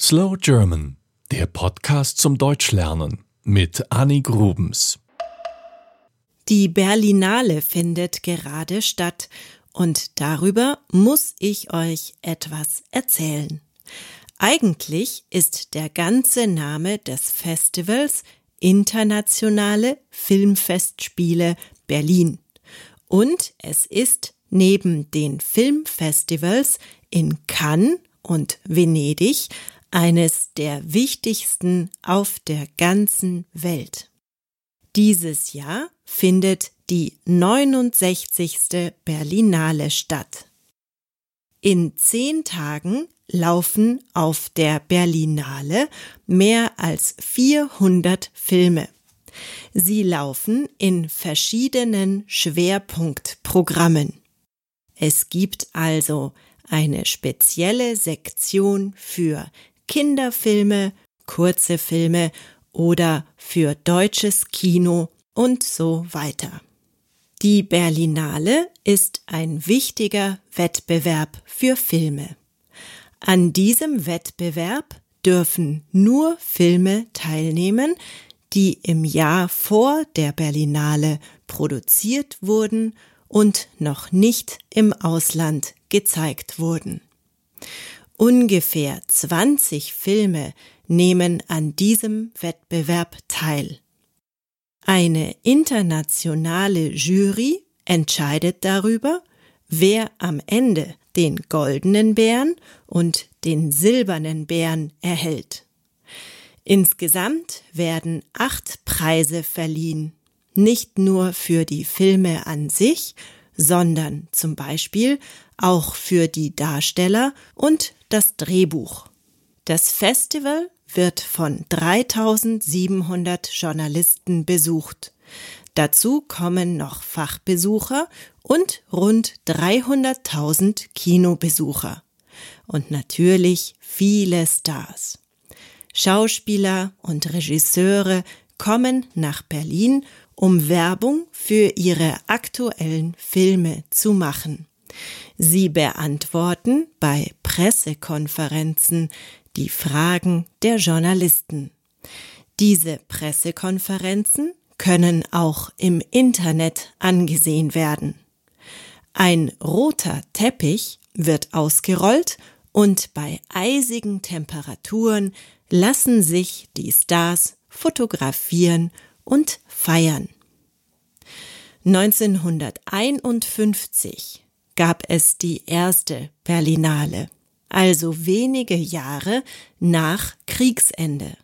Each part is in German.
Slow German, der Podcast zum Deutschlernen mit Annie Grubens. Die Berlinale findet gerade statt und darüber muss ich euch etwas erzählen. Eigentlich ist der ganze Name des Festivals Internationale Filmfestspiele Berlin. Und es ist neben den Filmfestivals in Cannes und Venedig eines der wichtigsten auf der ganzen Welt. Dieses Jahr findet die 69. Berlinale statt. In zehn Tagen laufen auf der Berlinale mehr als 400 Filme. Sie laufen in verschiedenen Schwerpunktprogrammen. Es gibt also eine spezielle Sektion für Kinderfilme, kurze Filme oder für deutsches Kino und so weiter. Die Berlinale ist ein wichtiger Wettbewerb für Filme. An diesem Wettbewerb dürfen nur Filme teilnehmen, die im Jahr vor der Berlinale produziert wurden und noch nicht im Ausland gezeigt wurden. Ungefähr 20 Filme nehmen an diesem Wettbewerb teil. Eine internationale Jury entscheidet darüber, wer am Ende den goldenen Bären und den silbernen Bären erhält. Insgesamt werden acht Preise verliehen, nicht nur für die Filme an sich, sondern zum Beispiel auch für die Darsteller und das Drehbuch. Das Festival wird von 3700 Journalisten besucht. Dazu kommen noch Fachbesucher und rund 300.000 Kinobesucher. Und natürlich viele Stars. Schauspieler und Regisseure kommen nach Berlin, um Werbung für ihre aktuellen Filme zu machen. Sie beantworten bei Pressekonferenzen die Fragen der Journalisten. Diese Pressekonferenzen können auch im Internet angesehen werden. Ein roter Teppich wird ausgerollt und bei eisigen Temperaturen lassen sich die Stars fotografieren und feiern. 1951 gab es die erste Berlinale, also wenige Jahre nach Kriegsende.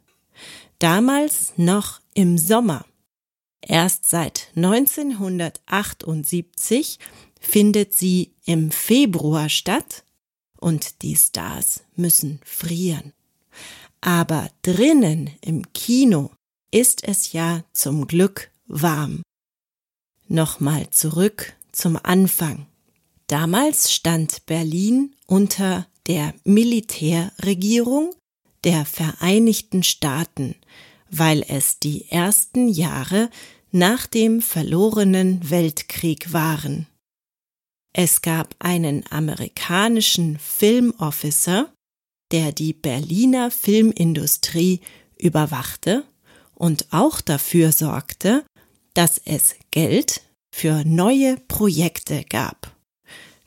Damals noch im Sommer. Erst seit 1978 findet sie im Februar statt und die Stars müssen frieren. Aber drinnen im Kino ist es ja zum Glück warm. Nochmal zurück zum Anfang. Damals stand Berlin unter der Militärregierung der Vereinigten Staaten, weil es die ersten Jahre nach dem verlorenen Weltkrieg waren. Es gab einen amerikanischen Filmofficer, der die Berliner Filmindustrie überwachte und auch dafür sorgte, dass es Geld für neue Projekte gab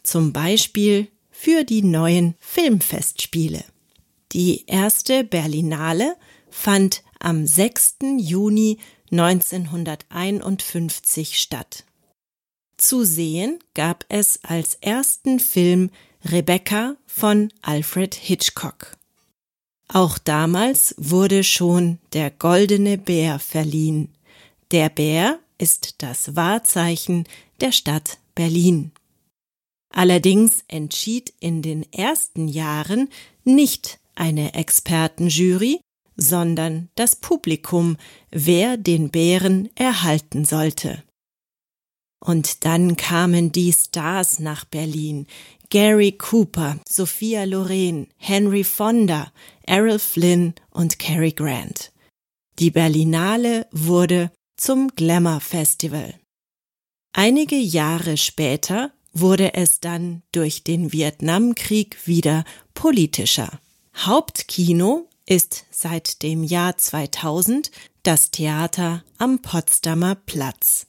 zum Beispiel für die neuen Filmfestspiele. Die erste Berlinale fand am 6. Juni 1951 statt. Zu sehen gab es als ersten Film Rebecca von Alfred Hitchcock. Auch damals wurde schon der Goldene Bär verliehen. Der Bär ist das Wahrzeichen der Stadt Berlin. Allerdings entschied in den ersten Jahren nicht eine Expertenjury, sondern das Publikum, wer den Bären erhalten sollte. Und dann kamen die Stars nach Berlin. Gary Cooper, Sophia Loren, Henry Fonda, Errol Flynn und Cary Grant. Die Berlinale wurde zum Glamour Festival. Einige Jahre später wurde es dann durch den Vietnamkrieg wieder politischer. Hauptkino ist seit dem Jahr 2000 das Theater am Potsdamer Platz.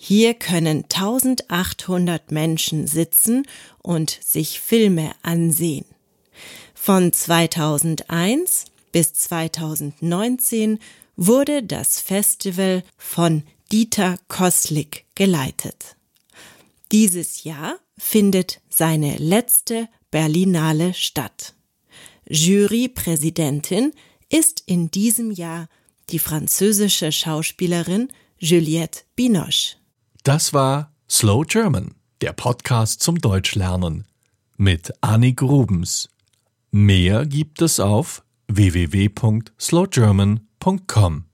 Hier können 1800 Menschen sitzen und sich Filme ansehen. Von 2001 bis 2019 wurde das Festival von Dieter Koslik geleitet. Dieses Jahr findet seine letzte Berlinale statt. Jurypräsidentin ist in diesem Jahr die französische Schauspielerin Juliette Binoche. Das war Slow German, der Podcast zum Deutschlernen mit Annie Grubens. Mehr gibt es auf www.slowgerman.com.